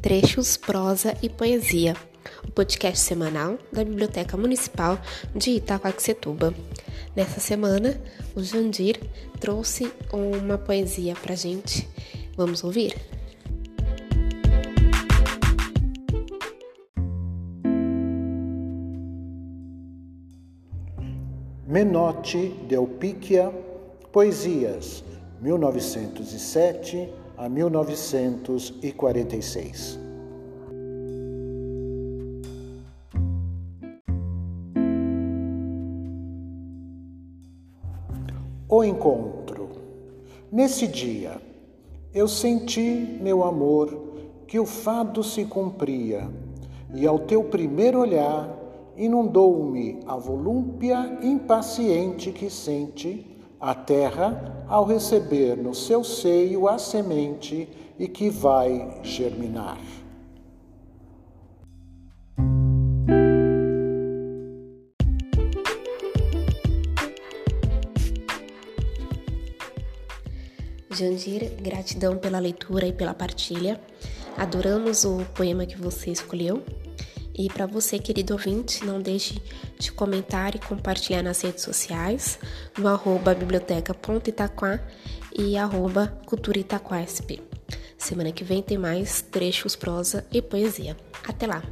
Trechos, Prosa e Poesia, o podcast semanal da Biblioteca Municipal de Itacoaxetuba. Nessa semana, o Jandir trouxe uma poesia pra gente. Vamos ouvir? Menotti Delpicchia, Poesias, 1907 a 1946. O encontro. Nesse dia, eu senti, meu amor, que o fado se cumpria, e ao teu primeiro olhar inundou-me a volúpia impaciente que sente a terra ao receber no seu seio a semente e que vai germinar. Jandir, gratidão pela leitura e pela partilha. Adoramos o poema que você escolheu. E para você, querido ouvinte, não deixe de comentar e compartilhar nas redes sociais, no arroba biblioteca.itaquá e arroba cultura. Semana que vem tem mais trechos, prosa e poesia. Até lá!